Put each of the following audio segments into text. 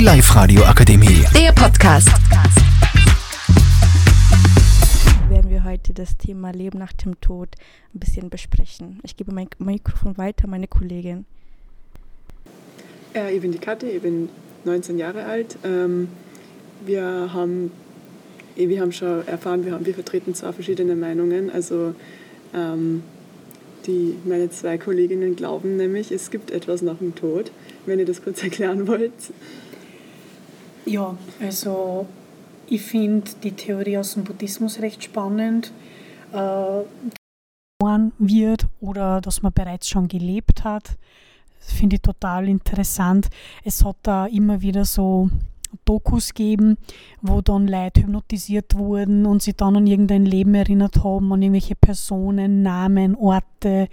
Die Live-Radio Akademie. Der Podcast. werden wir heute das Thema Leben nach dem Tod ein bisschen besprechen. Ich gebe mein Mikrofon weiter an meine Kollegin. Ich bin die Kathi, ich bin 19 Jahre alt. Ähm, wir, haben, wir haben schon erfahren, wir, haben, wir vertreten zwei verschiedene Meinungen. Also ähm, die, meine zwei Kolleginnen glauben nämlich, es gibt etwas nach dem Tod, wenn ihr das kurz erklären wollt. Ja, also ich finde die Theorie aus dem Buddhismus recht spannend. Äh, wird oder dass man bereits schon gelebt hat, finde ich total interessant. Es hat da immer wieder so Dokus geben, wo dann Leute hypnotisiert wurden und sie dann an irgendein Leben erinnert haben, an irgendwelche Personen, Namen, Orte,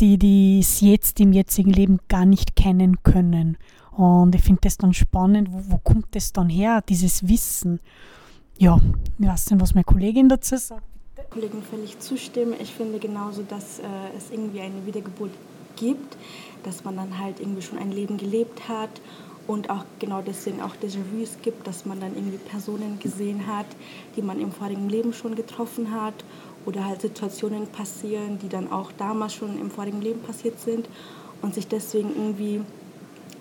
die die jetzt im jetzigen Leben gar nicht kennen können. Und ich finde das dann spannend, wo, wo, kommt das dann her, dieses Wissen? Ja, ich weiß nicht, was meine Kollegin dazu sagt. Kollegin völlig zustimmen. Ich finde genauso, dass äh, es irgendwie eine Wiedergeburt gibt, dass man dann halt irgendwie schon ein Leben gelebt hat und auch genau deswegen auch Déjà-vus gibt, dass man dann irgendwie Personen gesehen hat, die man im vorigen Leben schon getroffen hat oder halt Situationen passieren, die dann auch damals schon im vorigen Leben passiert sind und sich deswegen irgendwie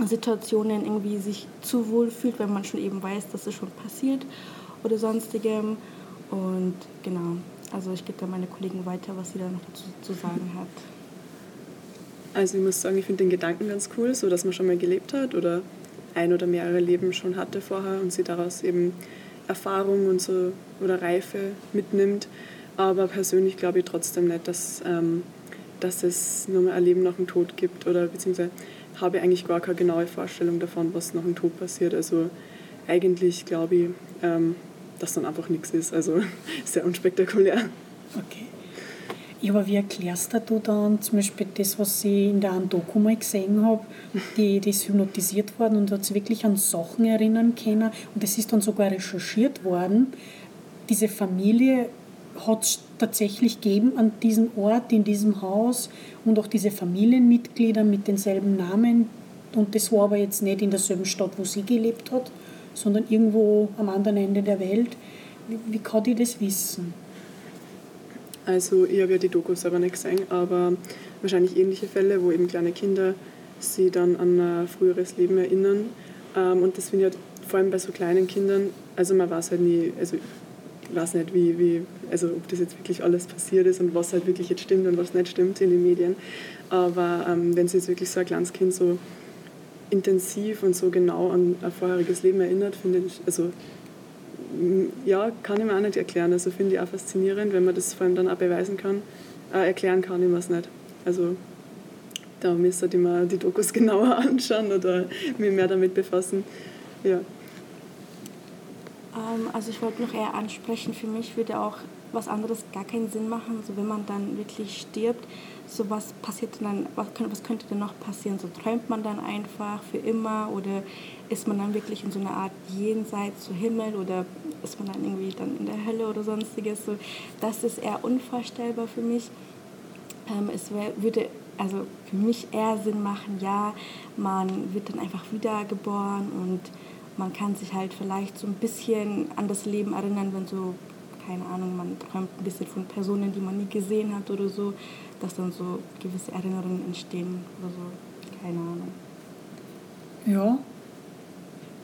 Situationen irgendwie sich zu wohl fühlt, wenn man schon eben weiß, dass es schon passiert oder sonstigem. Und genau, also ich gebe da meine Kollegen weiter, was sie da noch dazu zu sagen hat. Also ich muss sagen, ich finde den Gedanken ganz cool, so dass man schon mal gelebt hat oder ein oder mehrere Leben schon hatte vorher und sie daraus eben Erfahrung und so oder Reife mitnimmt. Aber persönlich glaube ich trotzdem nicht, dass, ähm, dass es nur mal ein Leben nach dem Tod gibt oder beziehungsweise habe ich eigentlich gar keine genaue Vorstellung davon, was nach dem Tod passiert. Also eigentlich glaube ich, ähm, dass dann einfach nichts ist. Also sehr unspektakulär. Okay. Ja, aber wie erklärst du dann zum Beispiel das, was ich in der Doku mal gesehen habe, die, die ist hypnotisiert worden und hat sich wirklich an Sachen erinnern können und das ist dann sogar recherchiert worden. Diese Familie hat es tatsächlich gegeben an diesem Ort, in diesem Haus und auch diese Familienmitglieder mit denselben Namen und das war aber jetzt nicht in derselben Stadt, wo sie gelebt hat, sondern irgendwo am anderen Ende der Welt. Wie, wie kann die das wissen? Also ich habe ja die Dokus aber nicht gesehen, aber wahrscheinlich ähnliche Fälle, wo eben kleine Kinder sie dann an ein früheres Leben erinnern. Ähm, und das finde ich halt vor allem bei so kleinen Kindern, also man weiß halt nie, also weiß nicht, wie, wie, also ob das jetzt wirklich alles passiert ist und was halt wirklich jetzt stimmt und was nicht stimmt in den Medien. Aber ähm, wenn sich jetzt wirklich so ein kleines Kind so intensiv und so genau an ein vorheriges Leben erinnert, finde ich, also ja, kann ich mir auch nicht erklären. Also finde ich auch faszinierend, wenn man das vor allem dann auch beweisen kann. Äh, erklären kann ich mir es nicht. Also da müsste ich mir die Dokus genauer anschauen oder mich mehr damit befassen. Ja. Ähm, also ich wollte noch eher ansprechen, für mich würde auch was anderes gar keinen Sinn machen. So wenn man dann wirklich stirbt, so was passiert dann, was könnte, was könnte denn noch passieren? So träumt man dann einfach für immer oder ist man dann wirklich in so einer Art Jenseits zu Himmel oder ist man dann irgendwie dann in der Hölle oder sonstiges? So, das ist eher unvorstellbar für mich. Ähm, es wär, würde also für mich eher Sinn machen, ja, man wird dann einfach wiedergeboren und man kann sich halt vielleicht so ein bisschen an das Leben erinnern, wenn so, keine Ahnung, man träumt ein bisschen von Personen, die man nie gesehen hat oder so, dass dann so gewisse Erinnerungen entstehen oder so, keine Ahnung. Ja,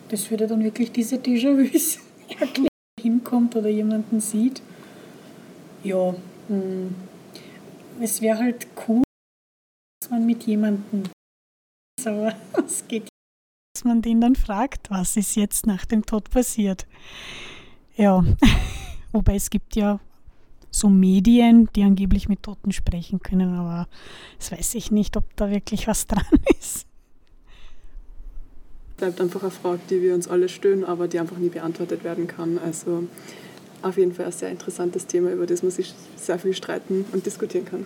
das würde dann wirklich diese Déjà-vus erklären, hinkommt oder jemanden sieht. Ja, hm. es wäre halt cool, dass man mit jemandem, aber es geht dass man den dann fragt, was ist jetzt nach dem Tod passiert. Ja, wobei es gibt ja so Medien, die angeblich mit Toten sprechen können, aber das weiß ich nicht, ob da wirklich was dran ist bleibt einfach eine Frage, die wir uns alle stellen, aber die einfach nie beantwortet werden kann. Also auf jeden Fall ein sehr interessantes Thema, über das man sich sehr viel streiten und diskutieren kann.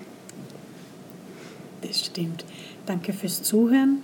Das stimmt. Danke fürs Zuhören.